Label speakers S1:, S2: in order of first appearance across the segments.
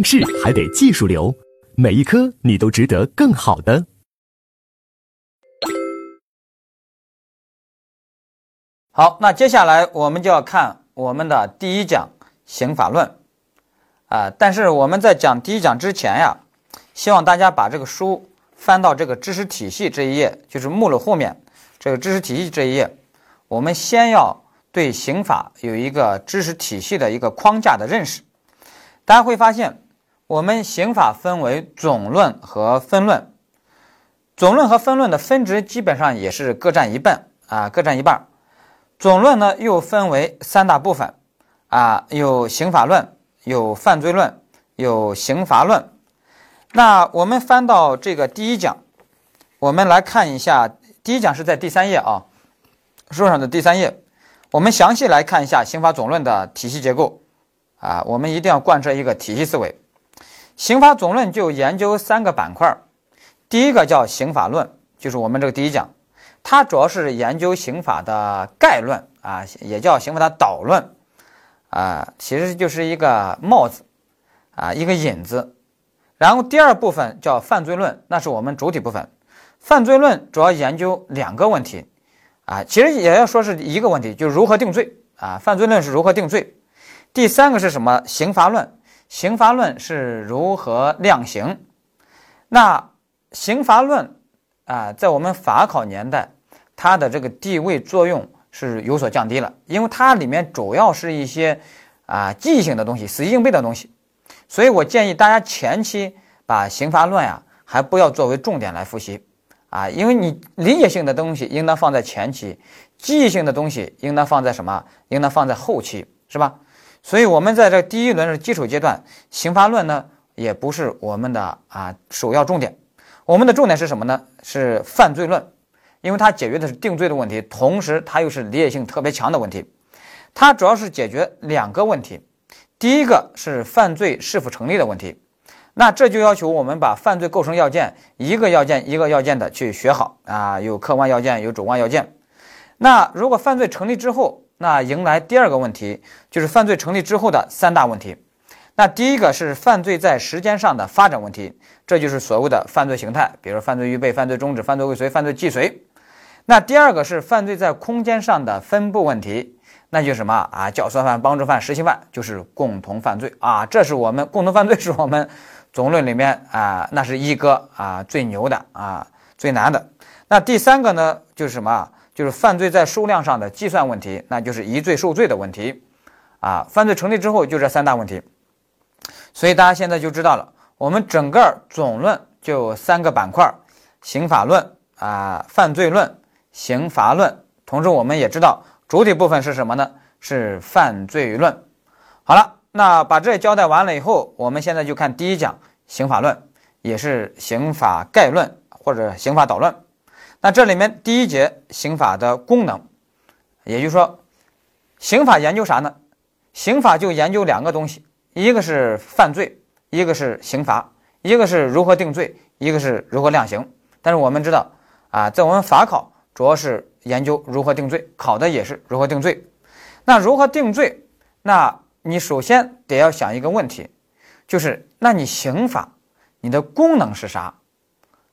S1: 应试还得技术流，每一科你都值得更好的。
S2: 好，那接下来我们就要看我们的第一讲刑法论啊。但是我们在讲第一讲之前呀，希望大家把这个书翻到这个知识体系这一页，就是目录后面这个知识体系这一页。我们先要对刑法有一个知识体系的一个框架的认识。大家会发现，我们刑法分为总论和分论，总论和分论的分值基本上也是各占一半啊，各占一半。总论呢又分为三大部分，啊，有刑法论，有犯罪论，有刑罚论。那我们翻到这个第一讲，我们来看一下，第一讲是在第三页啊，书上的第三页，我们详细来看一下刑法总论的体系结构，啊，我们一定要贯彻一个体系思维。刑法总论就研究三个板块，第一个叫刑法论，就是我们这个第一讲。它主要是研究刑法的概论啊，也叫刑法的导论啊，其实就是一个帽子啊，一个引子。然后第二部分叫犯罪论，那是我们主体部分。犯罪论主要研究两个问题啊，其实也要说是一个问题，就是如何定罪啊。犯罪论是如何定罪。第三个是什么？刑罚论，刑罚论是如何量刑。那刑罚论。啊，在我们法考年代，它的这个地位作用是有所降低了，因为它里面主要是一些啊记忆性的东西、死记硬背的东西，所以我建议大家前期把刑罚论呀还不要作为重点来复习啊，因为你理解性的东西应当放在前期，记忆性的东西应当放在什么？应当放在后期，是吧？所以我们在这第一轮的基础阶段，刑罚论呢也不是我们的啊首要重点。我们的重点是什么呢？是犯罪论，因为它解决的是定罪的问题，同时它又是理解性特别强的问题。它主要是解决两个问题，第一个是犯罪是否成立的问题。那这就要求我们把犯罪构成要件一个要件一个要件的去学好啊，有客观要件，有主观要件。那如果犯罪成立之后，那迎来第二个问题，就是犯罪成立之后的三大问题。那第一个是犯罪在时间上的发展问题，这就是所谓的犯罪形态，比如犯罪预备、犯罪中止、犯罪未遂、犯罪既遂。那第二个是犯罪在空间上的分布问题，那就是什么啊？教唆犯、帮助犯、实行犯就是共同犯罪啊。这是我们共同犯罪是我们总论里面啊，那是一哥啊最牛的啊最难的。那第三个呢，就是什么？就是犯罪在数量上的计算问题，那就是疑罪受罪的问题啊。犯罪成立之后就这三大问题。所以大家现在就知道了，我们整个总论就三个板块：刑法论啊、犯罪论、刑罚论。同时，我们也知道主体部分是什么呢？是犯罪论。好了，那把这交代完了以后，我们现在就看第一讲刑法论，也是刑法概论或者刑法导论。那这里面第一节刑法的功能，也就是说，刑法研究啥呢？刑法就研究两个东西。一个是犯罪，一个是刑罚，一个是如何定罪，一个是如何量刑。但是我们知道，啊，在我们法考主要是研究如何定罪，考的也是如何定罪。那如何定罪？那你首先得要想一个问题，就是那你刑法你的功能是啥？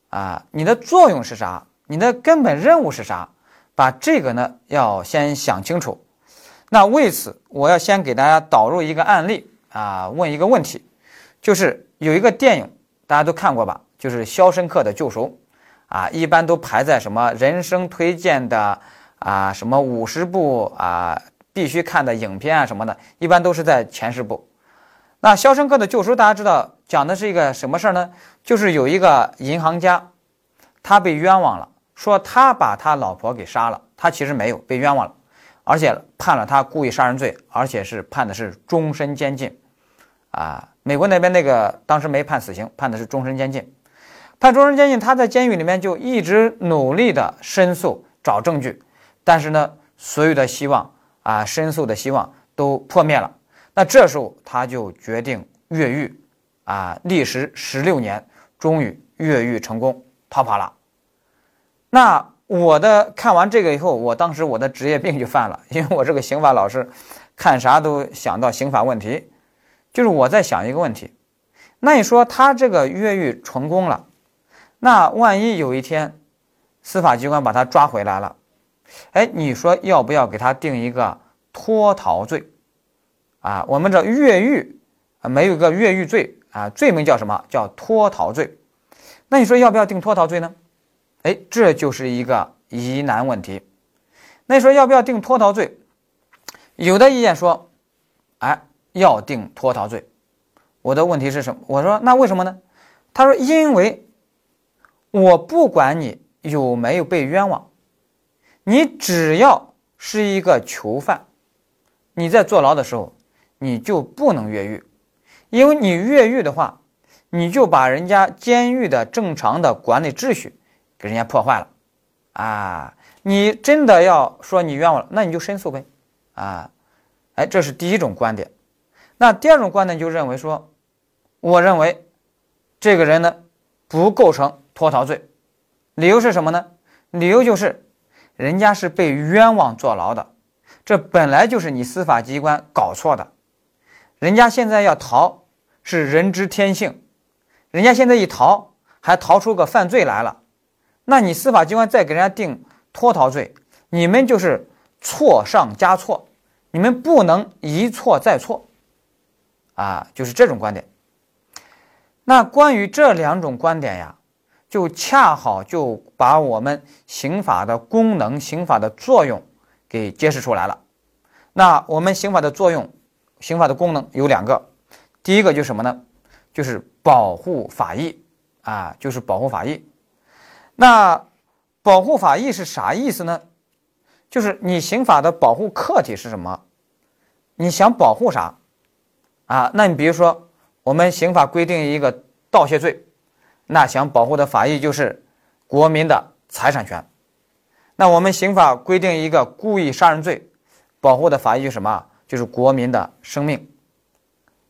S2: 啊，你的作用是啥？你的根本任务是啥？把这个呢要先想清楚。那为此，我要先给大家导入一个案例。啊，问一个问题，就是有一个电影，大家都看过吧？就是《肖申克的救赎》啊，一般都排在什么人生推荐的啊，什么五十部啊必须看的影片啊什么的，一般都是在前十部。那《肖申克的救赎》，大家知道讲的是一个什么事儿呢？就是有一个银行家，他被冤枉了，说他把他老婆给杀了，他其实没有被冤枉了，而且判了他故意杀人罪，而且是判的是终身监禁。啊，美国那边那个当时没判死刑，判的是终身监禁。判终身监禁，他在监狱里面就一直努力的申诉找证据，但是呢，所有的希望啊，申诉的希望都破灭了。那这时候他就决定越狱，啊，历时十六年，终于越狱成功逃跑了。那我的看完这个以后，我当时我的职业病就犯了，因为我这个刑法老师，看啥都想到刑法问题。就是我在想一个问题，那你说他这个越狱成功了，那万一有一天司法机关把他抓回来了，哎，你说要不要给他定一个脱逃罪？啊，我们这越狱啊，没有一个越狱罪啊，罪名叫什么？叫脱逃罪。那你说要不要定脱逃罪呢？哎，这就是一个疑难问题。那说要不要定脱逃罪？有的意见说，哎，要定脱逃罪。我的问题是什么？我说那为什么呢？他说因为我不管你有没有被冤枉，你只要是一个囚犯，你在坐牢的时候，你就不能越狱，因为你越狱的话。你就把人家监狱的正常的管理秩序给人家破坏了，啊！你真的要说你冤枉了，那你就申诉呗，啊！哎，这是第一种观点。那第二种观点就认为说，我认为这个人呢不构成脱逃罪，理由是什么呢？理由就是人家是被冤枉坐牢的，这本来就是你司法机关搞错的，人家现在要逃是人之天性。人家现在一逃，还逃出个犯罪来了，那你司法机关再给人家定脱逃罪，你们就是错上加错，你们不能一错再错，啊，就是这种观点。那关于这两种观点呀，就恰好就把我们刑法的功能、刑法的作用给揭示出来了。那我们刑法的作用、刑法的功能有两个，第一个就是什么呢？就是保护法益啊，就是保护法益。那保护法益是啥意思呢？就是你刑法的保护客体是什么？你想保护啥啊？那你比如说，我们刑法规定一个盗窃罪，那想保护的法益就是国民的财产权。那我们刑法规定一个故意杀人罪，保护的法益是什么？就是国民的生命。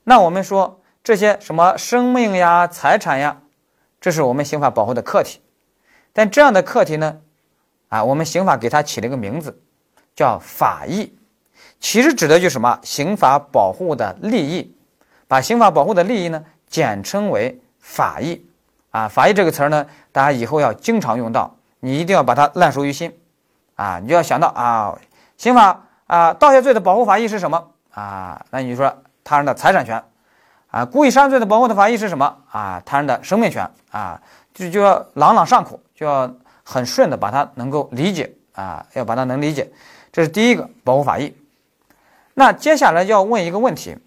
S2: 那我们说。这些什么生命呀、财产呀，这是我们刑法保护的客体。但这样的课题呢，啊，我们刑法给它起了一个名字，叫法益。其实指的就是什么？刑法保护的利益，把刑法保护的利益呢，简称为法益。啊，法益这个词儿呢，大家以后要经常用到，你一定要把它烂熟于心。啊，你就要想到啊，刑法啊，盗窃罪的保护法益是什么？啊，那你说他人的财产权。啊，故意杀人罪的保护的法益是什么啊？他人的生命权啊，就就要朗朗上口，就要很顺的把它能够理解啊，要把它能理解，这是第一个保护法益。那接下来要问一个问题，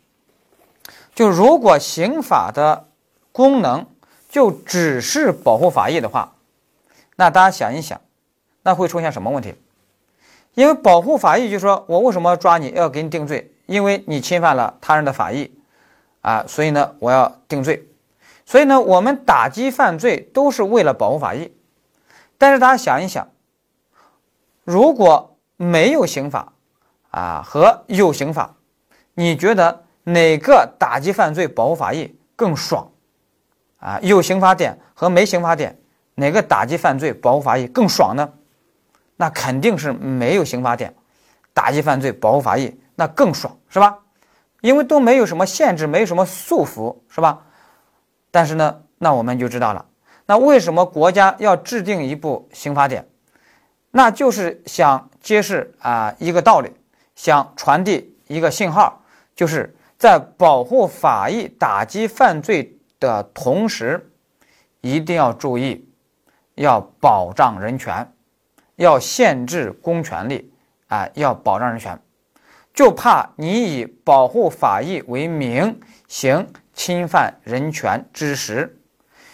S2: 就如果刑法的功能就只是保护法益的话，那大家想一想，那会出现什么问题？因为保护法益，就是说我为什么抓你要给你定罪？因为你侵犯了他人的法益。啊，所以呢，我要定罪，所以呢，我们打击犯罪都是为了保护法益。但是大家想一想，如果没有刑法啊和有刑法，你觉得哪个打击犯罪保护法益更爽？啊，有刑法典和没刑法典，哪个打击犯罪保护法益更爽呢？那肯定是没有刑法典，打击犯罪保护法益那更爽，是吧？因为都没有什么限制，没有什么束缚，是吧？但是呢，那我们就知道了，那为什么国家要制定一部刑法典？那就是想揭示啊一个道理，想传递一个信号，就是在保护法益、打击犯罪的同时，一定要注意，要保障人权，要限制公权力，啊，要保障人权。就怕你以保护法益为名行侵犯人权之实，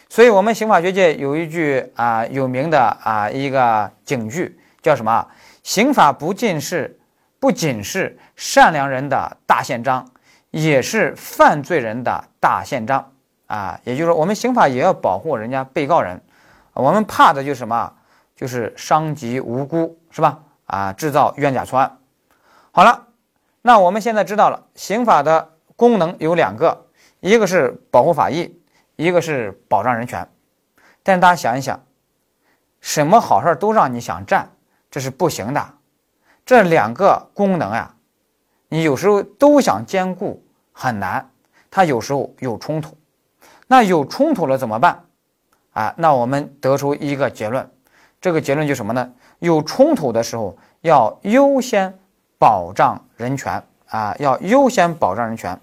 S2: 所以，我们刑法学界有一句啊有名的啊一个警句，叫什么？刑法不仅是不仅是善良人的大宪章，也是犯罪人的大宪章啊。也就是说，我们刑法也要保护人家被告人，我们怕的就是什么？就是伤及无辜，是吧？啊，制造冤假错案。好了。那我们现在知道了，刑法的功能有两个，一个是保护法益，一个是保障人权。但大家想一想，什么好事都让你想占，这是不行的。这两个功能呀，你有时候都想兼顾很难，它有时候有冲突。那有冲突了怎么办？啊，那我们得出一个结论，这个结论就什么呢？有冲突的时候要优先保障人权啊，要优先保障人权。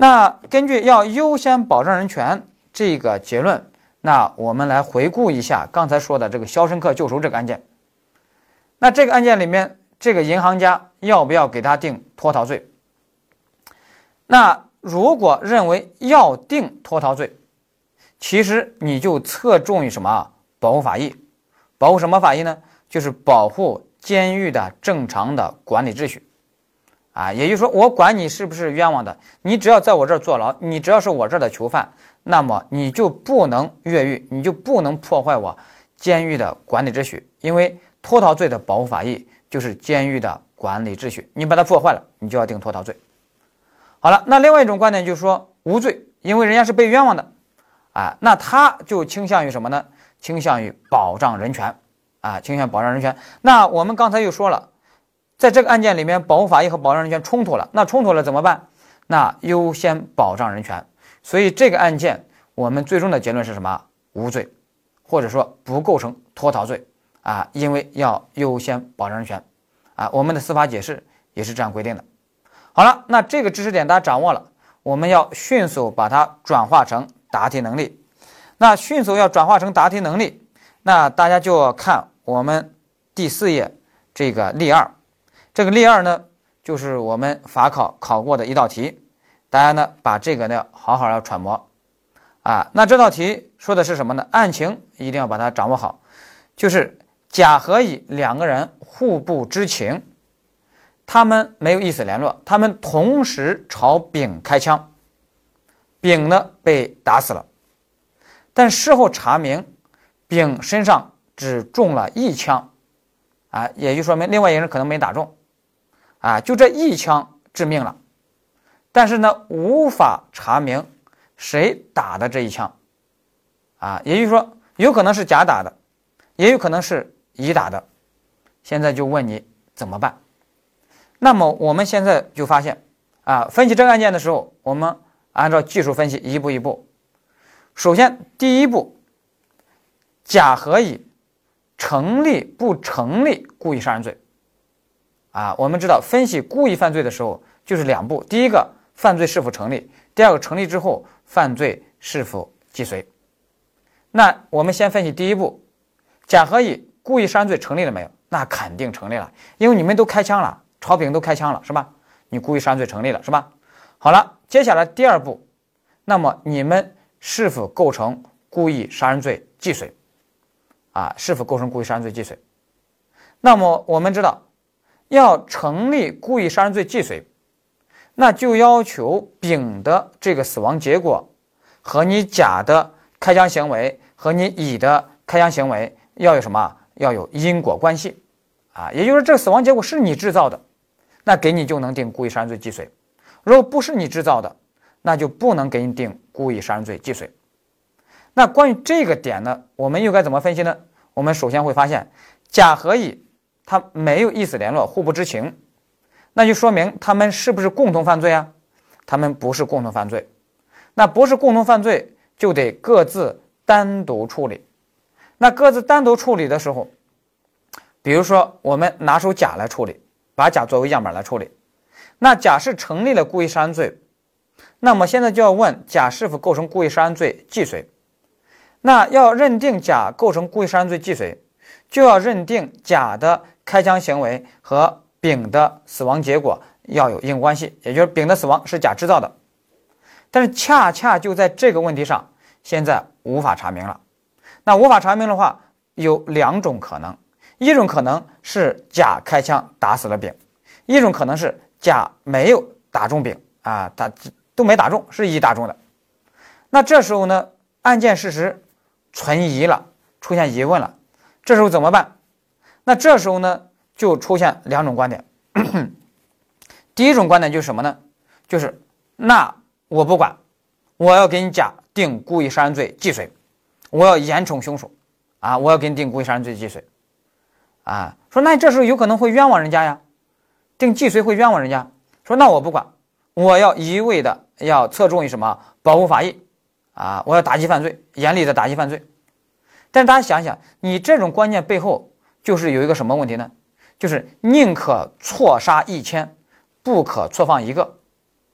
S2: 那根据要优先保障人权这个结论，那我们来回顾一下刚才说的这个《肖申克救赎》这个案件。那这个案件里面，这个银行家要不要给他定脱逃罪？那如果认为要定脱逃罪，其实你就侧重于什么？保护法益，保护什么法益呢？就是保护监狱的正常的管理秩序。啊，也就是说，我管你是不是冤枉的，你只要在我这儿坐牢，你只要是我这儿的囚犯，那么你就不能越狱，你就不能破坏我监狱的管理秩序。因为脱逃罪的保护法益就是监狱的管理秩序，你把它破坏了，你就要定脱逃罪。好了，那另外一种观点就是说无罪，因为人家是被冤枉的，啊，那他就倾向于什么呢？倾向于保障人权，啊，倾向保障人权。那我们刚才又说了。在这个案件里面，保护法益和保障人权冲突了，那冲突了怎么办？那优先保障人权。所以这个案件我们最终的结论是什么？无罪，或者说不构成脱逃罪啊，因为要优先保障人权啊。我们的司法解释也是这样规定的。好了，那这个知识点大家掌握了，我们要迅速把它转化成答题能力。那迅速要转化成答题能力，那大家就要看我们第四页这个例二。这个例二呢，就是我们法考考过的一道题，大家呢把这个呢好好要揣摩啊。那这道题说的是什么呢？案情一定要把它掌握好，就是甲和乙两个人互不知情，他们没有意思联络，他们同时朝丙开枪，丙呢被打死了，但事后查明，丙身上只中了一枪，啊，也就说明另外一个人可能没打中。啊，就这一枪致命了，但是呢，无法查明谁打的这一枪，啊，也就是说，有可能是甲打的，也有可能是乙打的。现在就问你怎么办？那么我们现在就发现，啊，分析这个案件的时候，我们按照技术分析，一步一步。首先，第一步，甲和乙成立不成立故意杀人罪？啊，我们知道分析故意犯罪的时候就是两步：第一个，犯罪是否成立；第二个，成立之后犯罪是否既遂。那我们先分析第一步，甲和乙故意杀人罪成立了没有？那肯定成立了，因为你们都开枪了，朝丙都开枪了，是吧？你故意杀人罪成立了，是吧？好了，接下来第二步，那么你们是否构成故意杀人罪既遂？啊，是否构成故意杀人罪既遂？那么我们知道。要成立故意杀人罪既遂，那就要求丙的这个死亡结果和你甲的开枪行为和你乙的开枪行为要有什么？要有因果关系啊！也就是这个死亡结果是你制造的，那给你就能定故意杀人罪既遂；如果不是你制造的，那就不能给你定故意杀人罪既遂。那关于这个点呢，我们又该怎么分析呢？我们首先会发现甲和乙。他没有意思联络，互不知情，那就说明他们是不是共同犯罪啊？他们不是共同犯罪，那不是共同犯罪就得各自单独处理。那各自单独处理的时候，比如说我们拿出甲来处理，把甲作为样本来处理，那甲是成立了故意杀人罪，那么现在就要问甲是否构成故意杀人罪既遂？那要认定甲构成故意杀人罪既遂，就要认定甲的。开枪行为和丙的死亡结果要有因果关系，也就是丙的死亡是甲制造的，但是恰恰就在这个问题上，现在无法查明了。那无法查明的话，有两种可能：一种可能是甲开枪打死了丙，一种可能是甲没有打中丙啊，他都没打中，是乙打中的。那这时候呢，案件事实存疑了，出现疑问了，这时候怎么办？那这时候呢，就出现两种观点。第一种观点就是什么呢？就是那我不管，我要给你甲定故意杀人罪既遂，我要严惩凶手啊！我要给你定故意杀人罪既遂啊！说那这时候有可能会冤枉人家呀，定既遂会冤枉人家。说那我不管，我要一味的要侧重于什么保护法益啊，我要打击犯罪，严厉的打击犯罪。但大家想想，你这种观念背后就是有一个什么问题呢？就是宁可错杀一千，不可错放一个。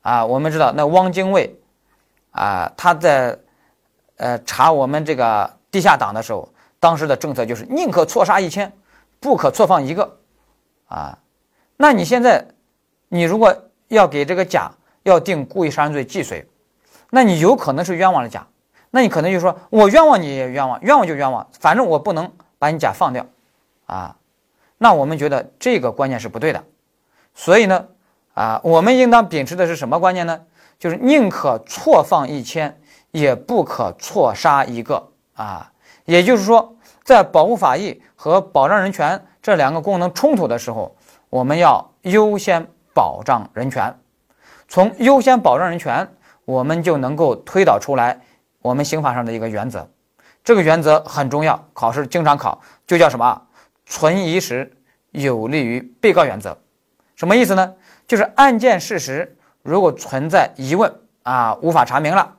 S2: 啊，我们知道那汪精卫啊，他在呃查我们这个地下党的时候，当时的政策就是宁可错杀一千，不可错放一个。啊，那你现在你如果要给这个甲要定故意杀人罪既遂，那你有可能是冤枉了甲，那你可能就说我冤枉你也冤枉，冤枉就冤枉，反正我不能把你甲放掉，啊，那我们觉得这个观念是不对的，所以呢，啊，我们应当秉持的是什么观念呢？就是宁可错放一千，也不可错杀一个啊，也就是说，在保护法益和保障人权这两个功能冲突的时候，我们要优先保障人权。从优先保障人权，我们就能够推导出来我们刑法上的一个原则。这个原则很重要，考试经常考，就叫什么？存疑时有利于被告原则。什么意思呢？就是案件事实如果存在疑问啊，无法查明了，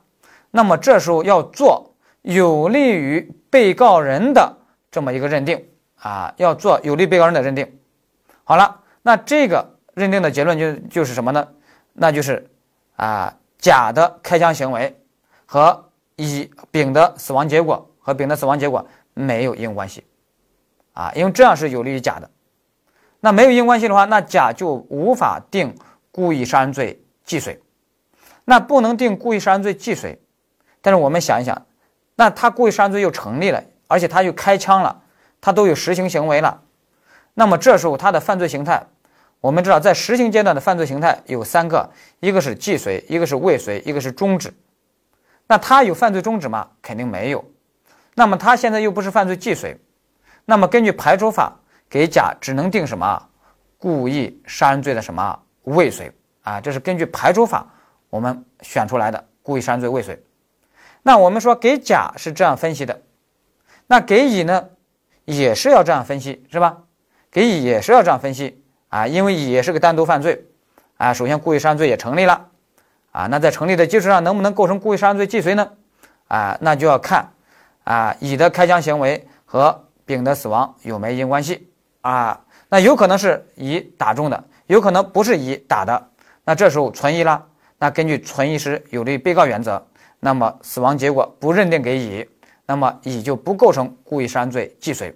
S2: 那么这时候要做有利于被告人的这么一个认定啊，要做有利被告人的认定。好了，那这个认定的结论就就是什么呢？那就是啊，甲的开枪行为和乙丙的死亡结果和丙的死亡结果没有因果关系啊，因为这样是有利于甲的。那没有因果关系的话，那甲就无法定故意杀人罪既遂。那不能定故意杀人罪既遂，但是我们想一想，那他故意杀人罪又成立了，而且他又开枪了，他都有实行行为了，那么这时候他的犯罪形态。我们知道，在实行阶段的犯罪形态有三个，一个是既遂，一个是未遂，一个是终止。那他有犯罪终止吗？肯定没有。那么他现在又不是犯罪既遂，那么根据排除法，给甲只能定什么？故意杀人罪的什么未遂啊？这是根据排除法我们选出来的故意杀人罪未遂。那我们说给甲是这样分析的，那给乙呢，也是要这样分析，是吧？给乙也是要这样分析。啊，因为乙也是个单独犯罪，啊，首先故意杀人罪也成立了，啊，那在成立的基础上能不能构成故意杀人罪既遂呢？啊，那就要看啊乙的开枪行为和丙的死亡有没因关系啊？那有可能是乙打中的，有可能不是乙打的，那这时候存疑了，那根据存疑时有利于被告原则，那么死亡结果不认定给乙，那么乙就不构成故意杀人罪既遂，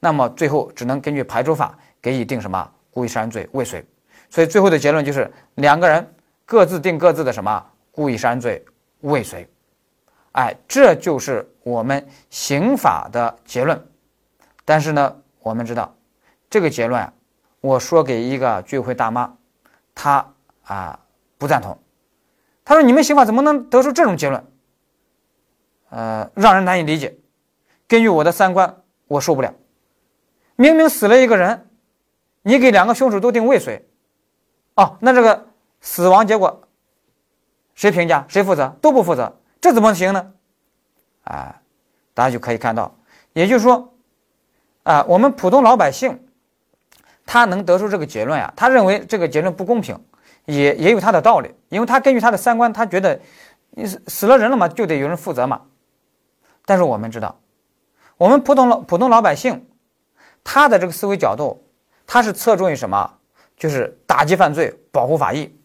S2: 那么最后只能根据排除法给乙定什么？故意杀人罪未遂，所以最后的结论就是两个人各自定各自的什么故意杀人罪未遂，哎，这就是我们刑法的结论。但是呢，我们知道这个结论，我说给一个居委会大妈，她啊不赞同，她说你们刑法怎么能得出这种结论？呃，让人难以理解。根据我的三观，我受不了。明明死了一个人。你给两个凶手都定未遂，哦，那这个死亡结果谁评价谁负责都不负责，这怎么行呢？啊，大家就可以看到，也就是说，啊，我们普通老百姓他能得出这个结论呀，他认为这个结论不公平，也也有他的道理，因为他根据他的三观，他觉得你死死了人了嘛，就得有人负责嘛。但是我们知道，我们普通老普通老百姓他的这个思维角度。他是侧重于什么？就是打击犯罪，保护法益，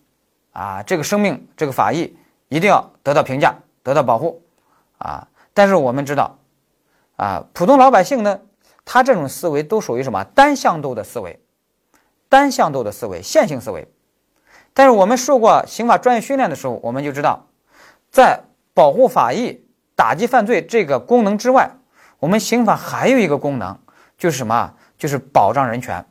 S2: 啊，这个生命，这个法益一定要得到评价，得到保护，啊。但是我们知道，啊，普通老百姓呢，他这种思维都属于什么单向度的思维，单向度的思维，线性思维。但是我们受过刑法专业训练的时候，我们就知道，在保护法益、打击犯罪这个功能之外，我们刑法还有一个功能，就是什么？就是保障人权。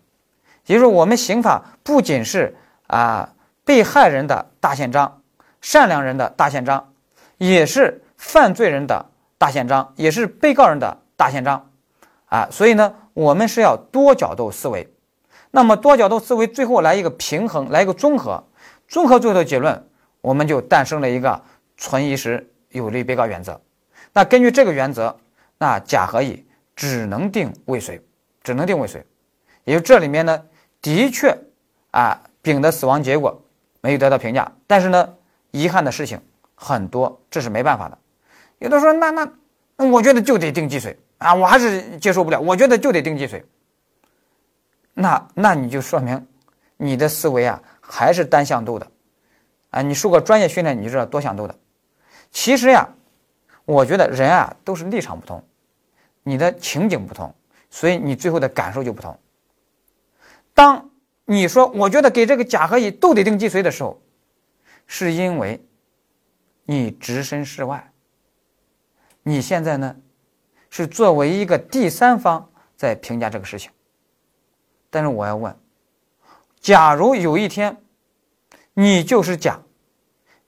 S2: 也就是我们刑法不仅是啊被害人的大宪章，善良人的大宪章，也是犯罪人的大宪章，也是被告人的大宪章，啊，所以呢，我们是要多角度思维。那么多角度思维最后来一个平衡，来一个综合，综合最后的结论，我们就诞生了一个存疑时有利被告原则。那根据这个原则，那甲和乙只能定未遂，只能定未遂。也就这里面呢。的确，啊，丙的死亡结果没有得到评价，但是呢，遗憾的事情很多，这是没办法的。有的说那那那我觉得就得定既遂啊，我还是接受不了，我觉得就得定脊髓。那那你就说明你的思维啊还是单向度的啊，你受过专业训练，你就知道多向度的。其实呀，我觉得人啊都是立场不同，你的情景不同，所以你最后的感受就不同。当你说我觉得给这个甲和乙都得定脊髓的时候，是因为你置身事外，你现在呢是作为一个第三方在评价这个事情。但是我要问：假如有一天你就是甲，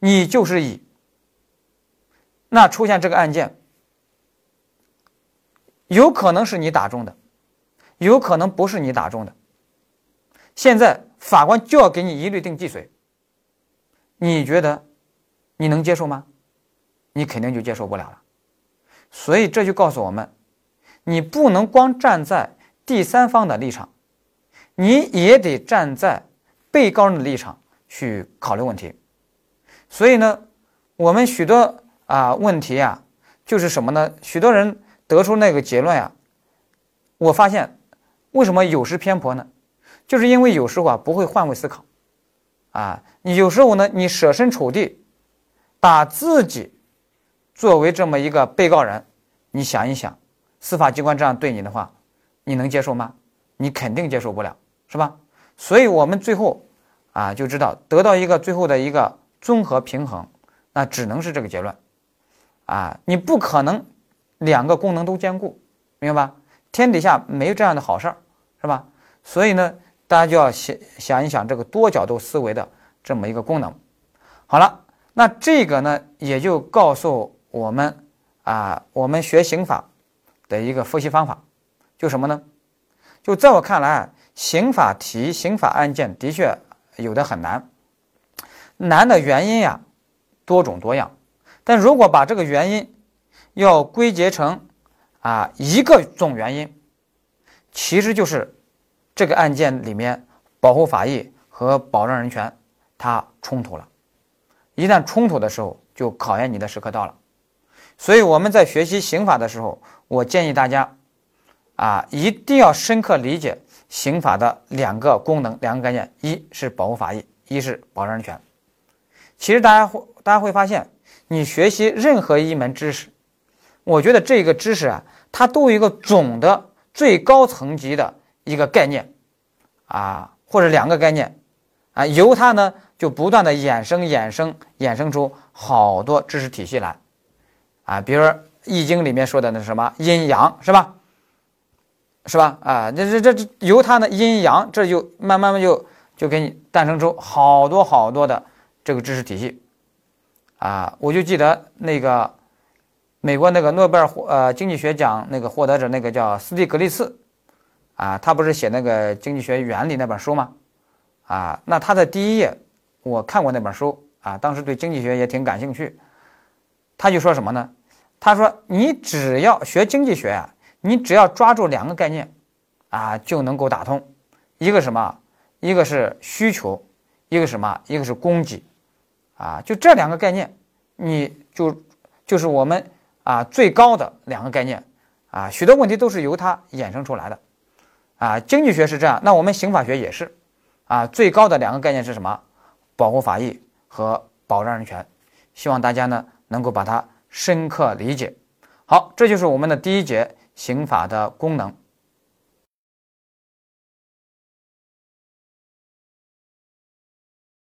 S2: 你就是乙，那出现这个案件，有可能是你打中的，有可能不是你打中的。现在法官就要给你一律定既遂，你觉得你能接受吗？你肯定就接受不了了。所以这就告诉我们，你不能光站在第三方的立场，你也得站在被告人的立场去考虑问题。所以呢，我们许多啊问题啊，就是什么呢？许多人得出那个结论呀，我发现为什么有失偏颇呢？就是因为有时候啊不会换位思考，啊，你有时候呢你设身处地，把自己作为这么一个被告人，你想一想，司法机关这样对你的话，你能接受吗？你肯定接受不了，是吧？所以我们最后啊就知道得到一个最后的一个综合平衡，那只能是这个结论，啊，你不可能两个功能都兼顾，明白吧？天底下没有这样的好事儿，是吧？所以呢。大家就要想想一想这个多角度思维的这么一个功能。好了，那这个呢也就告诉我们啊，我们学刑法的一个复习方法，就什么呢？就在我看来，刑法题、刑法案件的确有的很难，难的原因呀多种多样。但如果把这个原因要归结成啊一个总原因，其实就是。这个案件里面，保护法益和保障人权，它冲突了。一旦冲突的时候，就考验你的时刻到了。所以我们在学习刑法的时候，我建议大家，啊，一定要深刻理解刑法的两个功能、两个概念：一是保护法益，一是保障人权。其实大家会大家会发现，你学习任何一门知识，我觉得这个知识啊，它都有一个总的最高层级的。一个概念，啊，或者两个概念，啊，由它呢就不断的衍生、衍生、衍生出好多知识体系来，啊，比如《易经》里面说的那什么阴阳，是吧？是吧？啊，这这这由它呢阴阳，这就慢慢慢就就给你诞生出好多好多的这个知识体系，啊，我就记得那个美国那个诺贝尔呃经济学奖那个获得者，那个叫斯蒂格利茨。啊，他不是写那个经济学原理那本书吗？啊，那他的第一页，我看过那本书啊，当时对经济学也挺感兴趣。他就说什么呢？他说你只要学经济学呀，你只要抓住两个概念，啊，就能够打通。一个什么？一个是需求，一个什么？一个是供给。啊，就这两个概念，你就就是我们啊最高的两个概念。啊，许多问题都是由它衍生出来的。啊，经济学是这样，那我们刑法学也是，啊，最高的两个概念是什么？保护法益和保障人权。希望大家呢能够把它深刻理解。好，这就是我们的第一节刑法的功能。